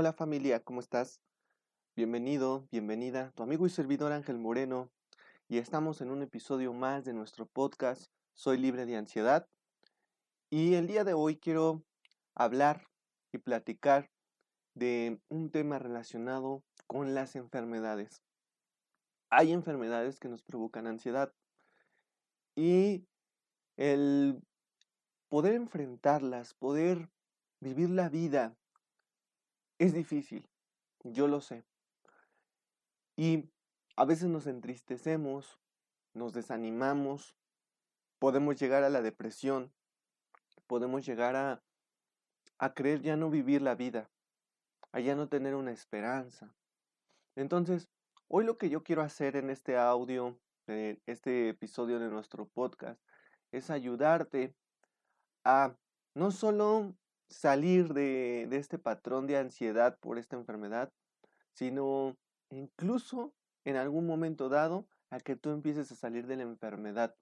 Hola familia, ¿cómo estás? Bienvenido, bienvenida, tu amigo y servidor Ángel Moreno, y estamos en un episodio más de nuestro podcast Soy libre de ansiedad. Y el día de hoy quiero hablar y platicar de un tema relacionado con las enfermedades. Hay enfermedades que nos provocan ansiedad y el poder enfrentarlas, poder vivir la vida es difícil, yo lo sé. Y a veces nos entristecemos, nos desanimamos, podemos llegar a la depresión, podemos llegar a, a creer ya no vivir la vida, a ya no tener una esperanza. Entonces, hoy lo que yo quiero hacer en este audio, en este episodio de nuestro podcast, es ayudarte a no solo salir de, este patrón de ansiedad por esta enfermedad, sino incluso en algún momento dado a que tú empieces a salir de la enfermedad.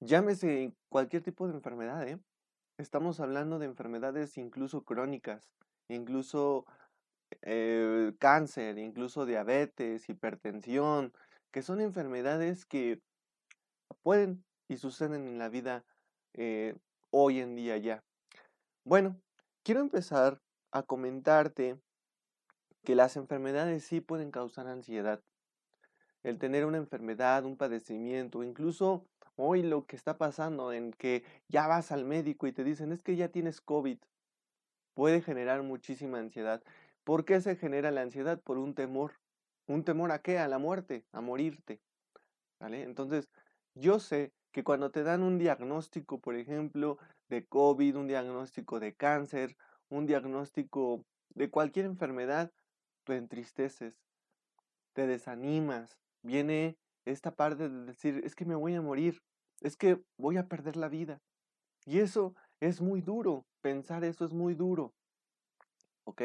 Llámese cualquier tipo de enfermedad, ¿eh? Estamos hablando de enfermedades incluso crónicas, incluso eh, cáncer, incluso diabetes, hipertensión, que son enfermedades que pueden y suceden en la vida eh, hoy en día ya. Bueno, quiero empezar a comentarte que las enfermedades sí pueden causar ansiedad. El tener una enfermedad, un padecimiento, incluso hoy lo que está pasando en que ya vas al médico y te dicen es que ya tienes COVID, puede generar muchísima ansiedad. ¿Por qué se genera la ansiedad? Por un temor. ¿Un temor a qué? A la muerte, a morirte. ¿Vale? Entonces, yo sé que cuando te dan un diagnóstico, por ejemplo, de COVID, un diagnóstico de cáncer, un diagnóstico de cualquier enfermedad, te entristeces, te desanimas, viene esta parte de decir, es que me voy a morir, es que voy a perder la vida. Y eso es muy duro, pensar eso es muy duro. ¿Ok?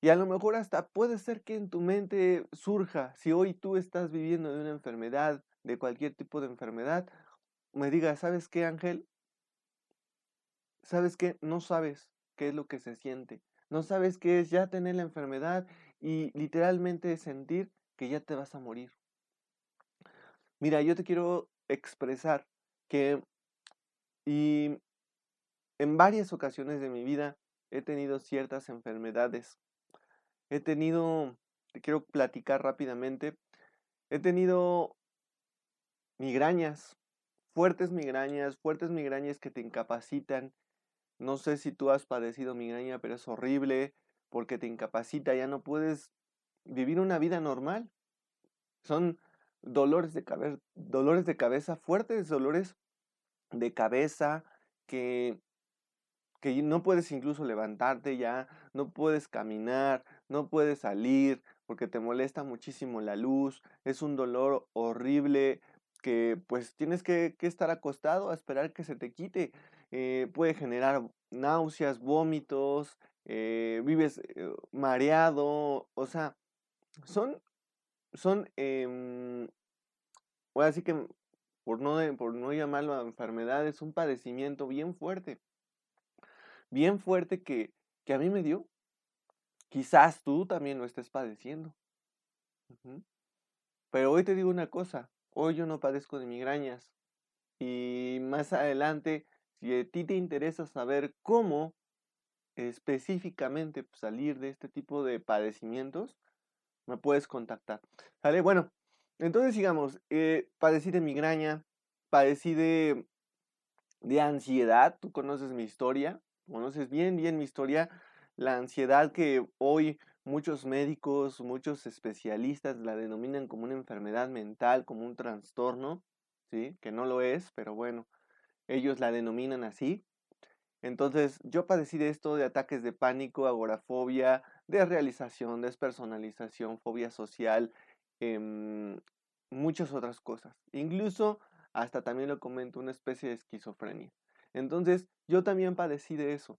Y a lo mejor hasta puede ser que en tu mente surja, si hoy tú estás viviendo de una enfermedad, de cualquier tipo de enfermedad, me diga, ¿sabes qué, Ángel? ¿Sabes qué? No sabes qué es lo que se siente. No sabes qué es ya tener la enfermedad y literalmente sentir que ya te vas a morir. Mira, yo te quiero expresar que y en varias ocasiones de mi vida he tenido ciertas enfermedades. He tenido, te quiero platicar rápidamente, he tenido migrañas, fuertes migrañas, fuertes migrañas que te incapacitan, no sé si tú has padecido migraña, pero es horrible porque te incapacita, ya no puedes vivir una vida normal. Son dolores de, cabeza, dolores de cabeza fuertes, dolores de cabeza que, que no puedes incluso levantarte ya, no puedes caminar, no puedes salir porque te molesta muchísimo la luz, es un dolor horrible que pues tienes que estar acostado a esperar que se te quite. Eh, puede generar náuseas, vómitos, eh, vives eh, mareado, o sea, son, son, eh, así que por no, por no llamarlo enfermedad, es un padecimiento bien fuerte, bien fuerte que, que a mí me dio. Quizás tú también lo estés padeciendo. Pero hoy te digo una cosa, hoy yo no padezco de migrañas y más adelante si a ti te interesa saber cómo específicamente salir de este tipo de padecimientos, me puedes contactar. ¿Sale? Bueno, entonces digamos, eh, padecí de migraña, padecí de, de ansiedad, tú conoces mi historia, conoces bien, bien mi historia, la ansiedad que hoy muchos médicos, muchos especialistas la denominan como una enfermedad mental, como un trastorno, ¿sí? Que no lo es, pero bueno, ellos la denominan así. Entonces, yo padecí de esto, de ataques de pánico, agorafobia, de realización, despersonalización, fobia social, em, muchas otras cosas. Incluso, hasta también lo comento, una especie de esquizofrenia. Entonces, yo también padecí de eso.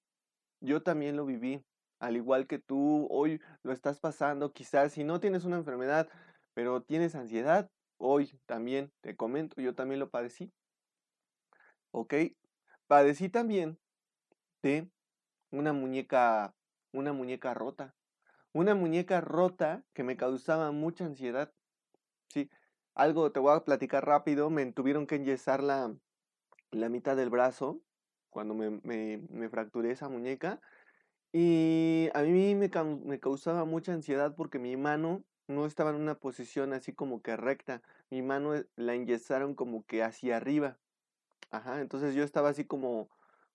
Yo también lo viví. Al igual que tú, hoy lo estás pasando, quizás si no tienes una enfermedad, pero tienes ansiedad, hoy también te comento, yo también lo padecí. ¿Ok? Padecí también de una muñeca, una muñeca rota. Una muñeca rota que me causaba mucha ansiedad. Sí, algo te voy a platicar rápido. Me tuvieron que enyesar la, la mitad del brazo cuando me, me, fracturé esa muñeca. Y a mí me, me causaba mucha ansiedad porque mi mano no estaba en una posición así como que recta. Mi mano eh, la enyesaron como que hacia arriba. Ajá, entonces yo estaba así como,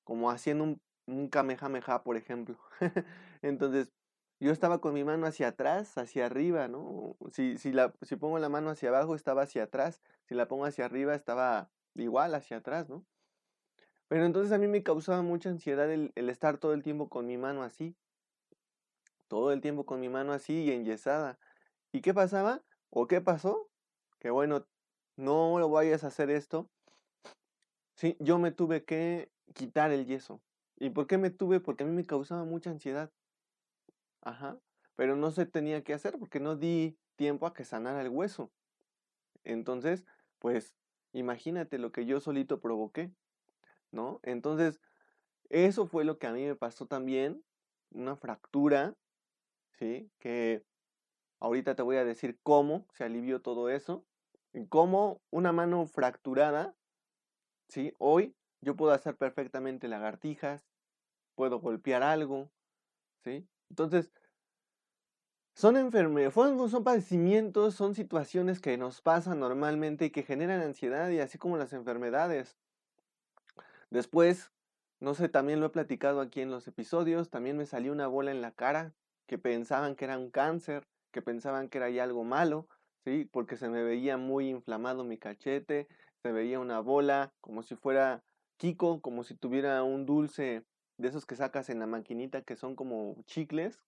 como haciendo un, un kamehameha, por ejemplo. entonces yo estaba con mi mano hacia atrás, hacia arriba, ¿no? Si, si, la, si pongo la mano hacia abajo, estaba hacia atrás. Si la pongo hacia arriba, estaba igual hacia atrás, ¿no? Pero entonces a mí me causaba mucha ansiedad el, el estar todo el tiempo con mi mano así. Todo el tiempo con mi mano así y enyesada. ¿Y qué pasaba? ¿O qué pasó? Que bueno, no lo vayas a hacer esto. Sí, yo me tuve que quitar el yeso. ¿Y por qué me tuve? Porque a mí me causaba mucha ansiedad. Ajá. Pero no se tenía que hacer porque no di tiempo a que sanara el hueso. Entonces, pues, imagínate lo que yo solito provoqué, ¿no? Entonces, eso fue lo que a mí me pasó también, una fractura, ¿sí? Que Ahorita te voy a decir cómo se alivió todo eso. Y cómo una mano fracturada, ¿sí? Hoy yo puedo hacer perfectamente lagartijas, puedo golpear algo, ¿sí? Entonces, son enfermedades, son padecimientos, son situaciones que nos pasan normalmente y que generan ansiedad y así como las enfermedades. Después, no sé, también lo he platicado aquí en los episodios, también me salió una bola en la cara que pensaban que era un cáncer que pensaban que era algo malo, ¿sí? Porque se me veía muy inflamado mi cachete, se veía una bola, como si fuera Kiko, como si tuviera un dulce de esos que sacas en la maquinita que son como chicles.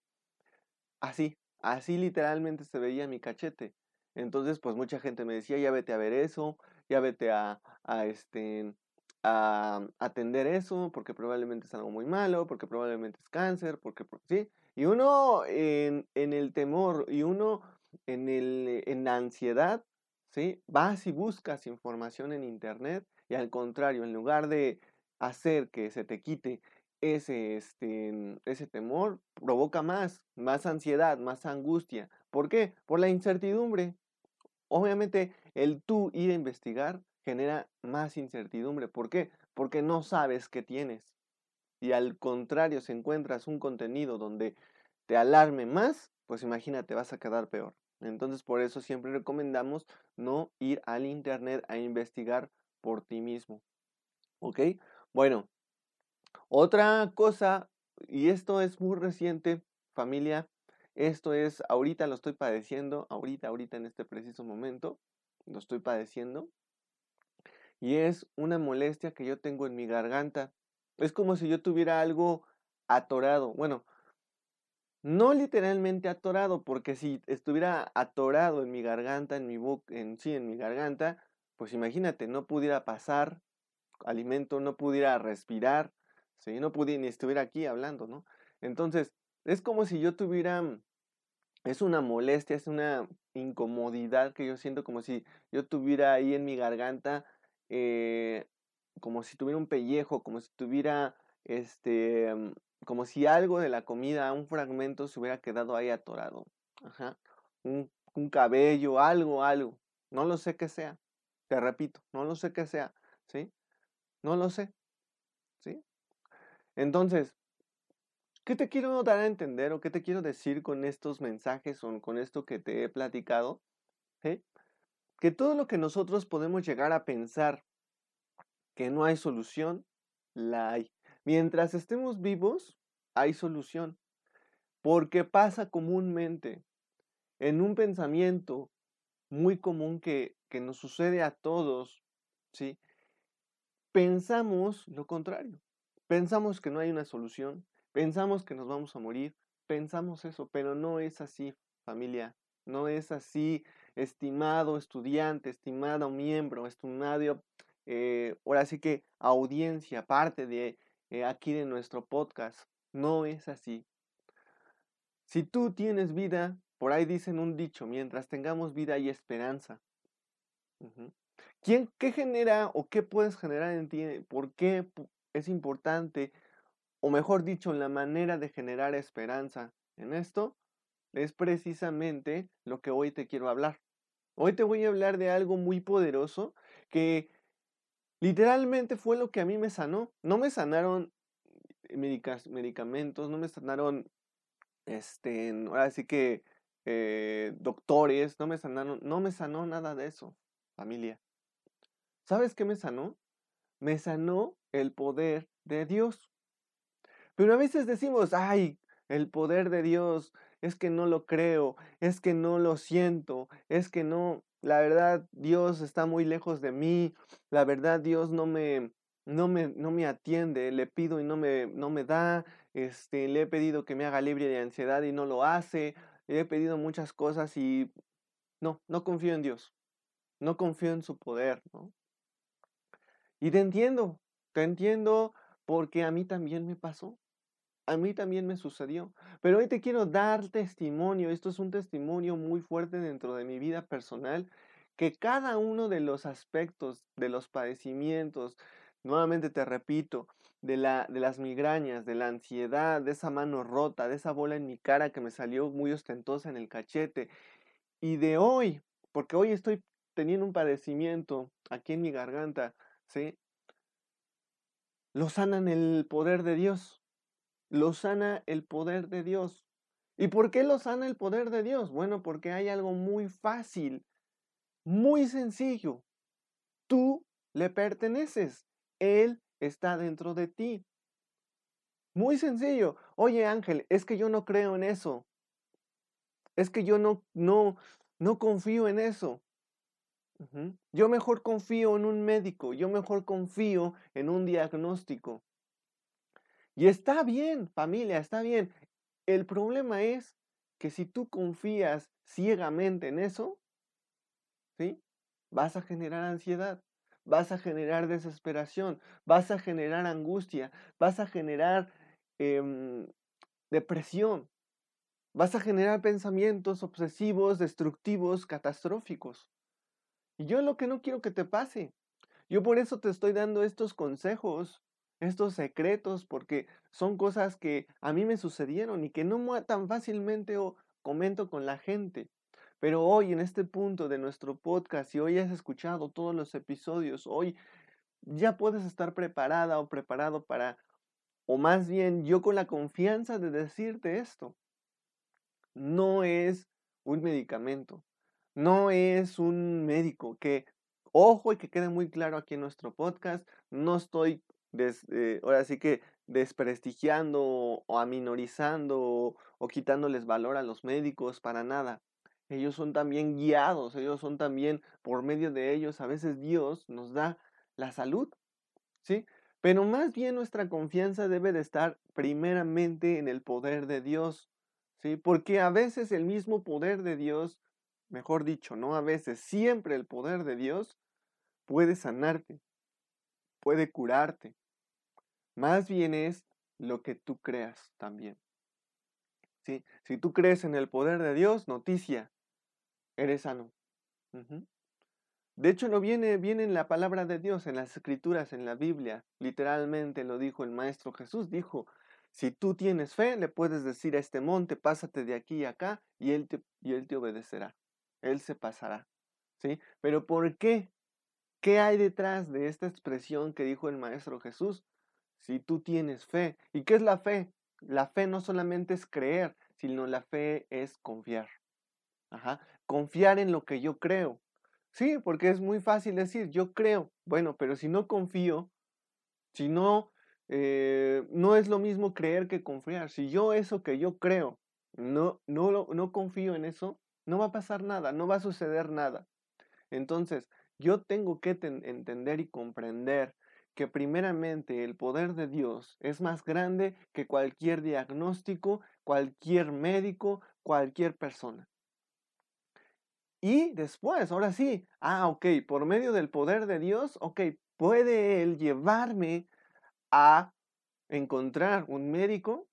Así, así literalmente se veía mi cachete. Entonces, pues mucha gente me decía, ya vete a ver eso, ya vete a, este, a atender eso, porque probablemente es algo muy malo, porque probablemente es cáncer, porque, sí. Y uno en, el temor y uno en, el, en la ansiedad, Vas y buscas información en internet y al contrario, en lugar de hacer que se te quite ese, este, ese temor, provoca más, más ansiedad, más angustia. ¿Por qué? Por la incertidumbre. Obviamente, el tú ir a investigar genera más incertidumbre. ¿Por qué? Porque no sabes qué tienes y al contrario, si encuentras un contenido donde te alarme más, pues imagínate, vas a quedar peor. Entonces, por eso siempre recomendamos no ir al internet a investigar por ti mismo. ¿Ok? Bueno, otra cosa, y esto es muy reciente, familia, esto es, ahorita lo estoy padeciendo, ahorita, ahorita en este preciso momento, lo estoy padeciendo, y es una molestia que yo tengo en mi garganta. Es como si yo tuviera algo atorado. Bueno, no literalmente atorado, porque si estuviera atorado en mi garganta, en mi boca, en sí, en mi garganta, pues imagínate, no pudiera pasar alimento, no pudiera respirar, ¿sí? no pudiera ni estuviera aquí hablando, ¿no? Entonces, es como si yo tuviera, es una molestia, es una incomodidad que yo siento como si yo tuviera ahí en mi garganta eh, como si tuviera un pellejo, como si tuviera, este, mm, como si algo de la comida, un fragmento se hubiera quedado ahí atorado. Ajá. Un, cabello, algo, algo. No lo sé qué sea. Te repito, no lo sé qué sea. ¿Sí? No lo sé. ¿Sí? Entonces, ¿qué te quiero dar a entender o qué te quiero decir con estos mensajes o con esto que te he platicado? Que todo lo que nosotros podemos llegar a pensar que no hay solución, la hay. Mientras estemos vivos, hay solución. Porque pasa comúnmente en un pensamiento muy común que, que nos sucede a todos, ¿sí? Pensamos lo contrario. Pensamos que no hay una solución, pensamos que nos vamos a morir, pensamos eso, pero no es así, familia. No es así, estimado estudiante, estimado miembro, estimado, eh, ahora sí que audiencia, parte de eh, aquí de nuestro podcast. No es así. Si tú tienes vida, por ahí dicen un dicho, mientras tengamos vida hay esperanza. ¿Quién, ¿Qué genera o qué puedes generar en ti? ¿Por qué es importante? O mejor dicho, la manera de generar esperanza en esto es precisamente lo que hoy te quiero hablar. Hoy te voy a hablar de algo muy poderoso que literalmente fue lo que a mí me sanó. No me sanaron medicamentos, no me sanaron, este, ahora sí que eh, doctores, no me sanaron, no me sanó nada de eso, familia. ¿Sabes qué me sanó? Me sanó el poder de Dios. Pero a veces decimos, ay, el poder de Dios, es que no lo creo, es que no lo siento, es que no, la verdad Dios está muy lejos de mí, la verdad Dios no me, no me, no me atiende, le pido y no me, no me da, este, le he pedido que me haga libre de ansiedad y no lo hace, le he pedido muchas cosas y no, no confío en Dios, no confío en su poder, ¿no? Y te entiendo, te entiendo porque a mí también me pasó a mí también me sucedió. Pero hoy te quiero dar testimonio, esto es un testimonio muy fuerte dentro de mi vida personal, que cada uno de los aspectos, de los padecimientos, nuevamente te repito, de, la, de las migrañas, de la ansiedad, de esa mano rota, de esa bola en mi cara que me salió muy ostentosa en el cachete, y de hoy, porque hoy estoy teniendo un padecimiento aquí en mi garganta, ¿sí? Lo sanan el poder de Dios lo sana el poder de Dios. ¿Y por qué lo sana el poder de Dios? Bueno, porque hay algo muy fácil, muy sencillo. Tú le perteneces. Él está dentro de ti. Muy sencillo. Oye Ángel, es que yo no creo en eso. Es que yo no, no, no confío en eso. Yo mejor confío en un médico, yo mejor confío en un diagnóstico. Y está bien, familia, está bien. El problema es que si tú confías ciegamente en eso, ¿sí? Vas a generar ansiedad, vas a generar desesperación, vas a generar angustia, vas a generar em, depresión, vas a generar pensamientos obsesivos, destructivos, catastróficos. Y yo lo que no quiero que te pase. Yo por eso te estoy dando estos consejos estos secretos, porque son cosas que a mí me sucedieron y que no tan fácilmente o comento con la gente. Pero hoy en este punto de nuestro podcast, si hoy has escuchado todos los episodios, hoy ya puedes estar preparada o preparado para, o más bien yo con la confianza de decirte esto, no es un medicamento, no es un médico que, ojo y que quede muy claro aquí en nuestro podcast, no estoy eh, ahora sí que desprestigiando o aminorizando o, o quitándoles valor a los médicos, para nada. Ellos son también guiados, ellos son también, por medio de ellos, a veces Dios nos da la salud, ¿sí? Pero más bien nuestra confianza debe de estar primeramente en el poder de Dios, ¿sí? Porque a veces el mismo poder de Dios, mejor dicho, no a veces, siempre el poder de Dios puede sanarte, puede curarte. Más bien es lo que tú creas también. ¿Sí? Si tú crees en el poder de Dios, noticia, eres sano. De hecho, no viene, en la palabra de Dios, en las escrituras, en la Biblia. Literalmente lo dijo el Maestro Jesús. Dijo, si tú tienes fe, le puedes decir a este monte, pásate de aquí y acá, y él te, y él te obedecerá. Él se pasará. ¿Sí? Pero ¿por qué? ¿Qué hay detrás de esta expresión que dijo el Maestro Jesús? Si tú tienes fe. ¿Y qué es la fe? La fe no solamente es creer, sino la fe es confiar. Confiar en lo que yo creo. Sí, porque es muy fácil decir, yo creo. Bueno, pero si no confío, si no, eh, no es lo mismo creer que confiar. Si yo eso que yo creo, no, no, no confío en eso, no va a pasar nada, no va a suceder nada. Entonces, yo tengo que entender y comprender que primeramente el poder de Dios es más grande que cualquier diagnóstico, cualquier médico, cualquier persona. Y después, ahora sí, ah, ok, por medio del poder de Dios, ok, puede Él llevarme a encontrar un médico,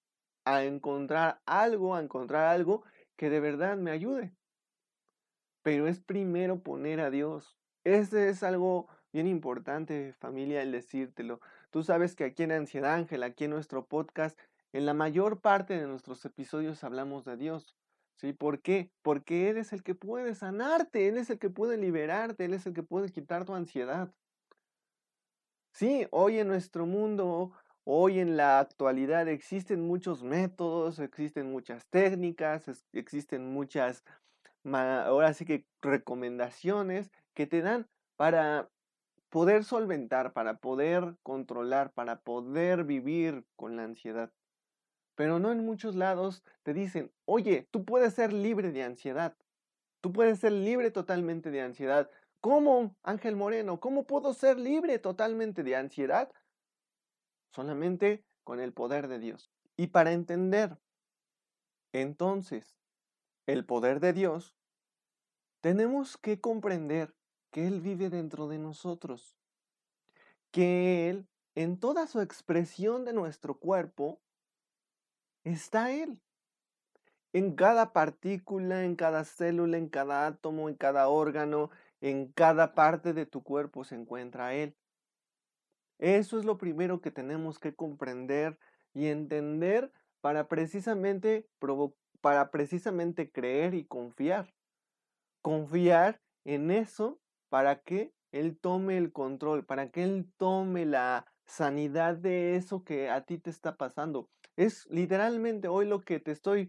a encontrar algo, a encontrar algo que de verdad me ayude. Pero es primero poner a Dios. Ese es algo bien importante, familia, el decírtelo. Tú sabes que aquí en Ansiedad Ángel, aquí en nuestro podcast, en la mayor parte de nuestros episodios hablamos de Dios. ¿Sí? ¿Por qué? Porque Él es el que puede sanarte, Él es el que puede liberarte, Él es el que puede quitar tu ansiedad. Sí, hoy en nuestro mundo, hoy en la actualidad existen muchos métodos, existen muchas técnicas, existen muchas, ahora sí que recomendaciones que te dan para poder solventar, para poder controlar, para poder vivir con la ansiedad. Pero no en muchos lados te dicen, oye, tú puedes ser libre de ansiedad. Tú puedes ser libre totalmente de ansiedad. ¿Cómo, Ángel Moreno? ¿Cómo puedo ser libre totalmente de ansiedad? Solamente con el poder de Dios. Y para entender entonces el poder de Dios, tenemos que comprender que Él vive dentro de nosotros. Que Él, en toda su expresión de nuestro cuerpo, está Él. En cada partícula, en cada célula, en cada átomo, en cada órgano, en cada parte de tu cuerpo se encuentra Él. Eso es lo primero que tenemos que comprender y entender para precisamente, para precisamente creer y confiar. Confiar en eso para que Él tome el control, para que Él tome la sanidad de eso que a ti te está pasando. Es literalmente hoy lo que te estoy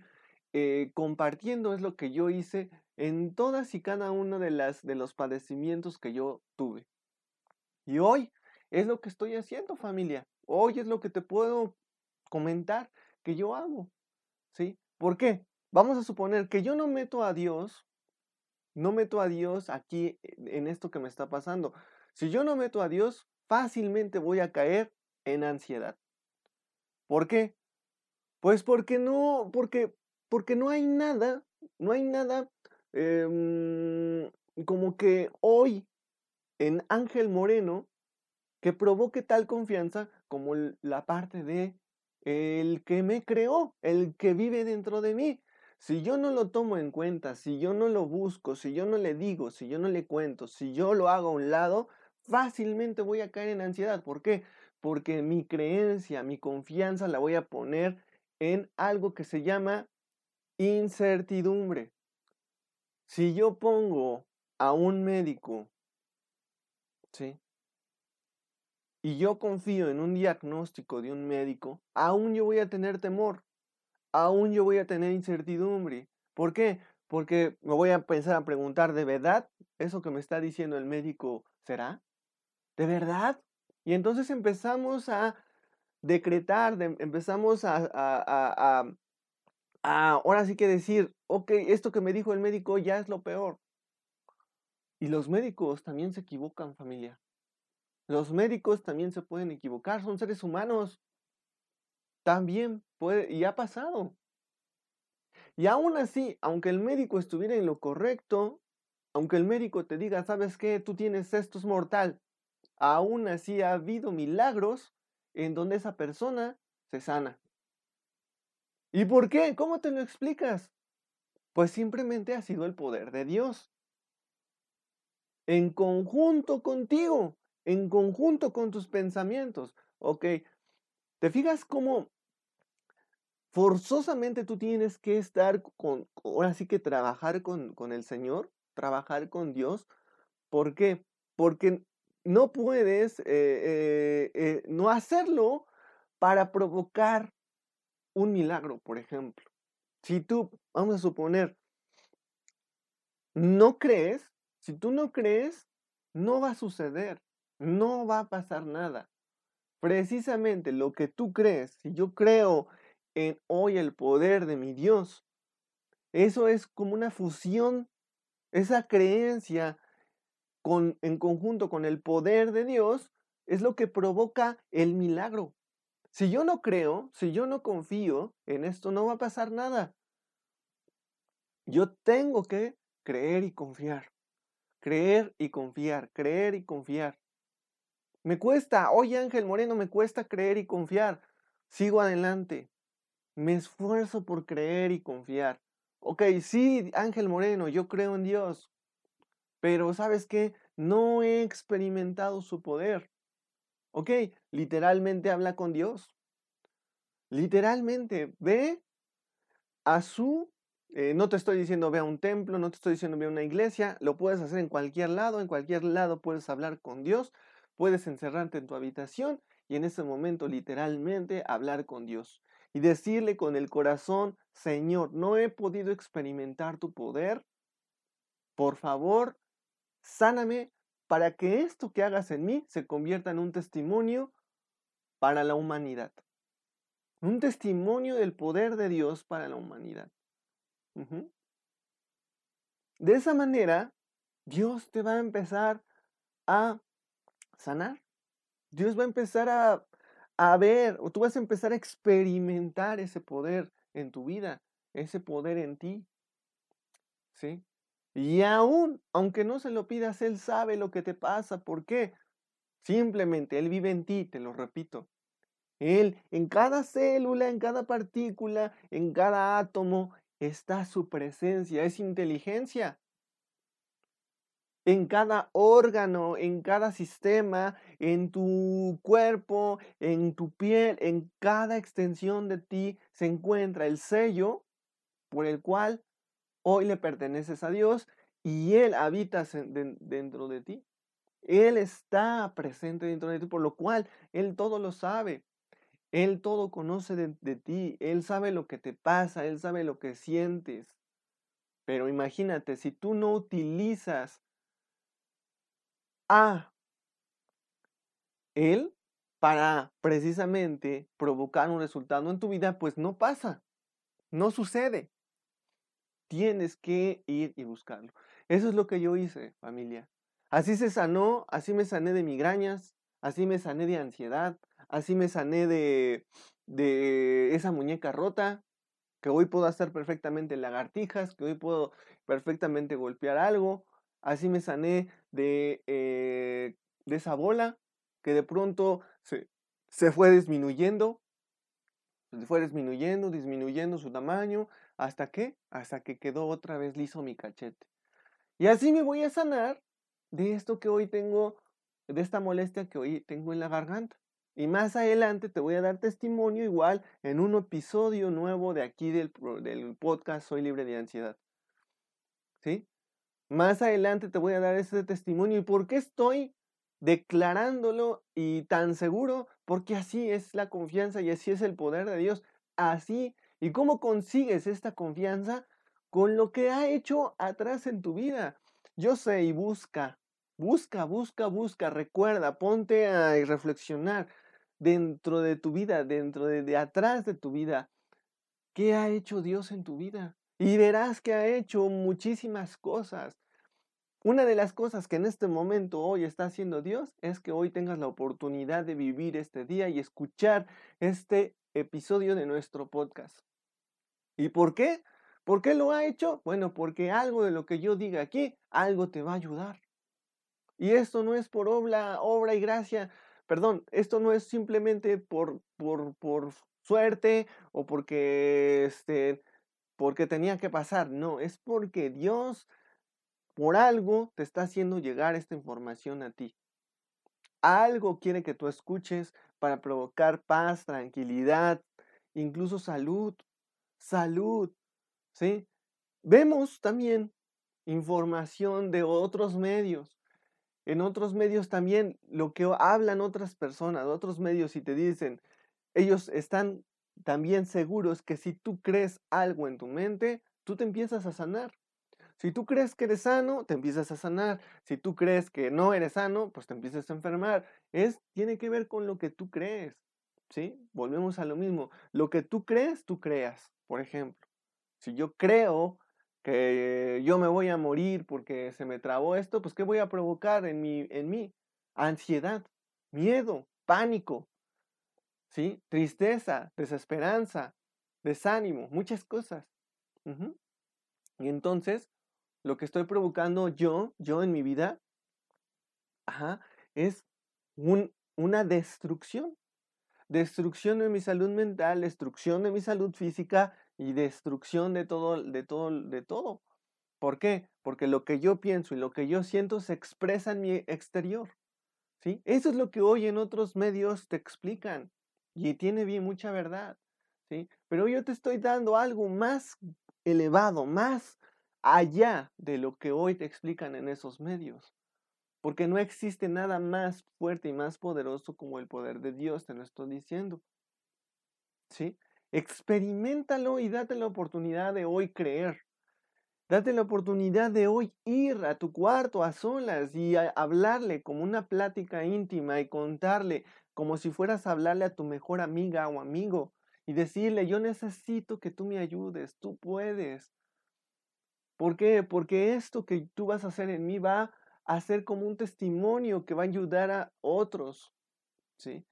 eh, compartiendo, es lo que yo hice en todas y cada uno de, las, de los padecimientos que yo tuve. Y hoy es lo que estoy haciendo, familia. Hoy es lo que te puedo comentar que yo hago. ¿Sí? ¿Por qué? Vamos a suponer que yo no meto a Dios, no meto a Dios aquí en esto que me está pasando. Si yo no meto a Dios, fácilmente voy a caer en ansiedad. ¿Por qué? Pues porque no, porque, porque no hay nada, no hay nada Em, como que hoy en Ángel Moreno que provoque tal confianza como la parte de el que me creó, el que vive dentro de mí. Si yo no lo tomo en cuenta, si yo no lo busco, si yo no le digo, si yo no le cuento, si yo lo hago a un lado, fácilmente voy a caer en ansiedad. ¿Por qué? Porque mi creencia, mi confianza la voy a poner en algo que se llama incertidumbre. Si yo pongo a un médico, ¿sí? Y yo confío en un diagnóstico de un médico, aún yo voy a tener temor, aún yo voy a tener incertidumbre. ¿Por qué? Porque me voy a pensar a preguntar, ¿de verdad eso que me está diciendo el médico será? ¿De verdad? Y entonces empezamos a decretar, empezamos a, a, a, ahora sí que decir, ok, esto que me dijo el médico ya es lo peor. Y los médicos también se equivocan, familia. Los médicos también se pueden equivocar, son seres humanos. También y ha pasado. Y aún así, aunque el médico estuviera en lo correcto, aunque el médico te diga, ¿sabes qué? Tú tienes esto es mortal. Aún así ha habido milagros en donde esa persona se sana. ¿Y por qué? ¿Cómo te lo explicas? Pues simplemente ha sido el poder de Dios. En conjunto contigo, en conjunto con tus pensamientos. Ok, ¿te fijas cómo forzosamente tú tienes que estar con, ahora sí que trabajar con, con el Señor, trabajar con Dios? ¿Por qué? Porque no puedes eh, eh, eh, no hacerlo para provocar un milagro, por ejemplo. Si tú, vamos a suponer, no crees, si tú no crees, no va a suceder, no va a pasar nada. Precisamente lo que tú crees, si yo creo en hoy el poder de mi Dios, eso es como una fusión, esa creencia con, en conjunto con el poder de Dios, es lo que provoca el milagro. Si yo no creo, si yo no confío en esto, no va a pasar nada. Yo tengo que creer y confiar. Creer y confiar, creer y confiar. Me cuesta, oye Ángel Moreno, me cuesta creer y confiar. Sigo adelante. Me esfuerzo por creer y confiar. Ok, sí, Ángel Moreno, yo creo en Dios. Pero ¿sabes qué? No he experimentado su poder. Ok, literalmente habla con Dios. Literalmente, ve a su... Eh, no te estoy diciendo ve a un templo, no te estoy diciendo ve a una iglesia, lo puedes hacer en cualquier lado, en cualquier lado puedes hablar con Dios, puedes encerrarte en tu habitación y en ese momento literalmente hablar con Dios y decirle con el corazón, Señor, no he podido experimentar tu poder, por favor, sáname para que esto que hagas en mí se convierta en un testimonio para la humanidad. Un testimonio del poder de Dios para la humanidad. De esa manera, Dios te va a empezar a sanar. Dios va a empezar a, a ver, o tú vas a empezar a experimentar ese poder en tu vida, ese poder en ti. ¿Sí? Y aún, aunque no se lo pidas, Él sabe lo que te pasa. ¿Por qué? Simplemente Él vive en ti, te lo repito. Él, en cada célula, en cada partícula, en cada átomo, está su presencia, es inteligencia. En cada órgano, en cada sistema, en tu cuerpo, en tu piel, en cada extensión de ti se encuentra el sello por el cual Hoy le perteneces a Dios y Él habita dentro de ti. Él está presente dentro de ti, por lo cual Él todo lo sabe. Él todo conoce de, de, ti. Él sabe lo que te pasa. Él sabe lo que sientes. Pero imagínate, si tú no utilizas a Él para precisamente provocar un resultado en tu vida, pues no pasa. No sucede tienes que ir y buscarlo. Eso es lo que yo hice, familia. Así se sanó, así me sané de migrañas, así me sané de ansiedad, así me sané de, de esa muñeca rota, que hoy puedo hacer perfectamente lagartijas, que hoy puedo perfectamente golpear algo, así me sané de, eh, de esa bola que de pronto se, se fue disminuyendo, se fue disminuyendo, disminuyendo su tamaño, ¿Hasta qué? Hasta que quedó otra vez liso mi cachete. Y así me voy a sanar de esto que hoy tengo, de esta molestia que hoy tengo en la garganta. Y más adelante te voy a dar testimonio igual en un episodio nuevo de aquí del, del podcast Soy libre de ansiedad. ¿Sí? Más adelante te voy a dar ese testimonio. ¿Y por qué estoy declarándolo y tan seguro? Porque así es la confianza y así es el poder de Dios. Así ¿Y cómo consigues esta confianza? Con lo que ha hecho atrás en tu vida. Yo sé y busca, busca, busca, busca, recuerda, ponte a reflexionar dentro de tu vida, dentro de, de atrás de tu vida. ¿Qué ha hecho Dios en tu vida? Y verás que ha hecho muchísimas cosas. Una de las cosas que en este momento hoy está haciendo Dios es que hoy tengas la oportunidad de vivir este día y escuchar este episodio de nuestro podcast. ¿Y por qué? ¿Por qué lo ha hecho? Bueno, porque algo de lo que yo diga aquí, algo te va a ayudar. Y esto no es por obra, obra y gracia, perdón, esto no es simplemente por, por, por suerte o porque, este, porque tenía que pasar, no, es porque Dios por algo te está haciendo llegar esta información a ti. Algo quiere que tú escuches para provocar paz, tranquilidad, incluso salud, salud, ¿sí? Vemos también información de otros medios. En otros medios también lo que hablan otras personas, otros medios y te dicen, ellos están también seguros que si tú crees algo en tu mente, tú te empiezas a sanar. Si tú crees que eres sano, te empiezas a sanar. Si tú crees que no eres sano, pues te empiezas a enfermar. Es, tiene que ver con lo que tú crees. ¿Sí? Volvemos a lo mismo. Lo que tú crees, tú creas. Por ejemplo, si yo creo que yo me voy a morir porque se me trabó esto, pues ¿qué voy a provocar en, mi, en mí? Ansiedad. miedo, pánico, ¿sí? Tristeza, desesperanza, desánimo, muchas cosas. Y entonces, lo que estoy provocando yo, yo en mi vida, es una destrucción. Destrucción de mi salud mental, destrucción de mi salud física y destrucción de todo, de todo, de todo. ¿Por qué? Porque lo que yo pienso y lo que yo siento se expresa en mi exterior. ¿Sí? Eso es lo que hoy en otros medios te explican. Y tiene bien mucha verdad. ¿sí? Pero yo te estoy dando algo más elevado, más allá de lo que hoy te explican en esos medios. Porque no existe nada más fuerte y más poderoso como el poder de Dios, te lo estoy diciendo. ¿Sí? Experimentalo y date la oportunidad de hoy creer. Date la oportunidad de hoy ir a tu cuarto a solas y hablarle como una plática íntima y contarle como si fueras a hablarle a tu mejor amiga o amigo y decirle, yo necesito que tú me ayudes, tú puedes. ¿Por qué? Porque esto que tú vas a hacer en mí va a ser como un testimonio que va a ayudar a otros. ¿sí?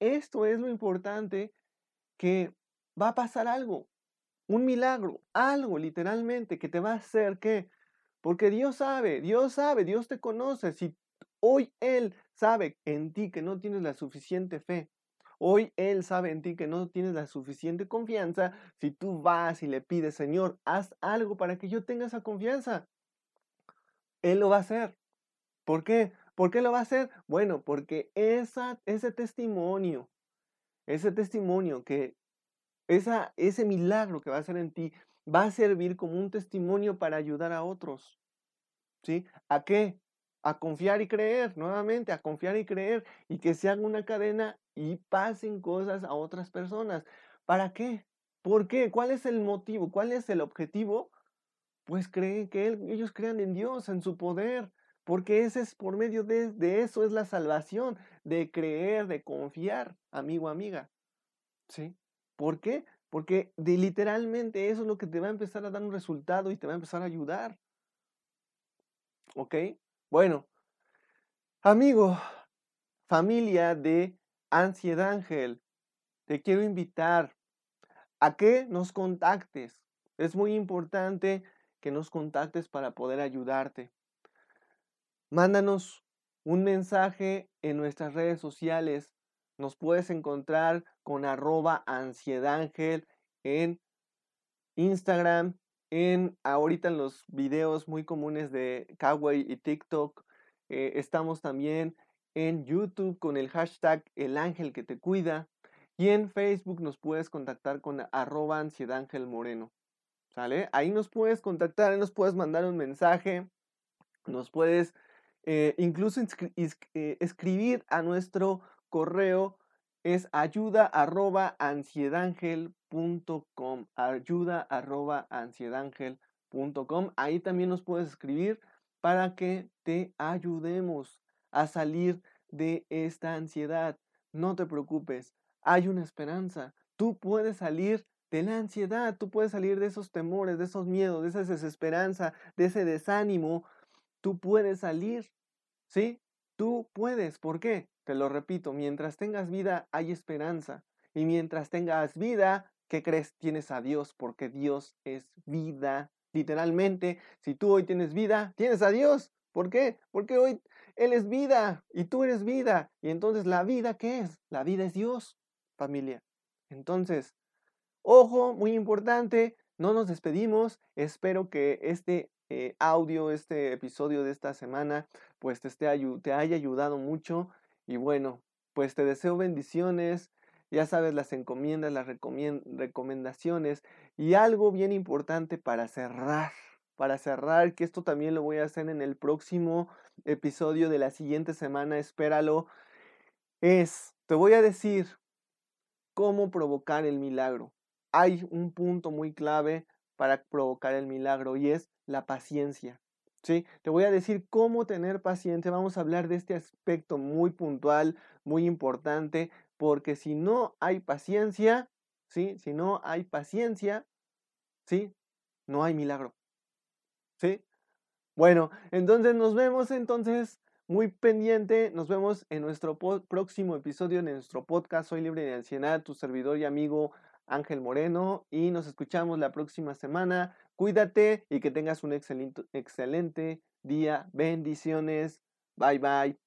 Esto es lo importante que va a pasar algo, un milagro, algo literalmente que te va a hacer que, porque Dios sabe, Dios sabe, Dios te conoce. Si hoy Él sabe en ti que no tienes la suficiente fe, Hoy Él sabe en ti que no tienes la suficiente confianza. Si tú vas y le pides, Señor, haz algo para que yo tenga esa confianza. Él lo va a hacer. ¿Por qué? ¿Por qué lo va a hacer? Bueno, porque ese testimonio, ese testimonio que, ese milagro que va a hacer en ti, va a servir como un testimonio para ayudar a otros. ¿Sí? ¿A qué? A confiar y creer, nuevamente, a confiar y creer, y que se haga una cadena y pasen cosas a otras personas. ¿Para qué? ¿Por qué? ¿Cuál es el motivo? ¿Cuál es el objetivo? Pues creen que ellos crean en Dios, en su poder, porque ese es por medio de, eso es la salvación, de creer, de confiar, amigo, amiga. ¿Sí? ¿Por qué? Porque de, literalmente eso es lo que te va a empezar a dar un resultado y te va a empezar a ayudar. ¿Ok? Bueno, amigo, familia de Ansiedad Ángel, te quiero invitar a que nos contactes. Es muy importante que nos contactes para poder ayudarte. Mándanos un mensaje en nuestras redes sociales. Nos puedes encontrar con arroba ansiedángel en Instagram, en ahorita en los videos muy comunes de Kawaii y TikTok. Eh, estamos también en YouTube con el hashtag El Ángel que te cuida. Y en Facebook nos puedes contactar con arroba ansiedad moreno. ¿Sale? Ahí nos puedes contactar, ahí nos puedes mandar un mensaje, nos puedes eh, incluso eh, escribir a nuestro correo es ayuda arroba ansiedangel.com ayuda arroba ansiedangel.com ahí también nos puedes escribir para que te ayudemos a salir de esta ansiedad. No te preocupes, hay una esperanza. Tú puedes salir de la ansiedad, tú puedes salir de esos temores, de esos miedos, de esa desesperanza, de ese desánimo. Tú puedes salir, ¿sí? Tú puedes. ¿Por qué? Te lo repito, mientras tengas vida hay esperanza. Y mientras tengas vida, ¿qué crees? Tienes a Dios, porque Dios es vida. Literalmente, si tú hoy tienes vida, tienes a Dios. ¿Por qué? Porque hoy Él es vida y tú eres vida. Y entonces la vida, ¿qué es? La vida es Dios, familia. Entonces, ojo, muy importante, no nos despedimos. Espero que este eh, audio, este episodio de esta semana, pues te, esté, te haya ayudado mucho. Y bueno, pues te deseo bendiciones. Ya sabes las encomiendas, las recomendaciones y algo bien importante para cerrar para cerrar, que esto también lo voy a hacer en el próximo episodio de la siguiente semana, espéralo, es, te voy a decir cómo provocar el milagro. Hay un punto muy clave para provocar el milagro y es la paciencia. ¿sí? Te voy a decir cómo tener paciencia, vamos a hablar de este aspecto muy puntual, muy importante, porque si no hay paciencia, ¿sí? Si no hay paciencia, ¿sí? No hay milagro, ¿sí? Bueno, entonces nos vemos entonces muy pendiente, nos vemos en nuestro próximo episodio de nuestro podcast Soy Libre de Ansiedad, tu servidor y amigo Ángel Moreno, y nos escuchamos la próxima semana. Cuídate y que tengas un excelente, día. Bendiciones. Bye bye.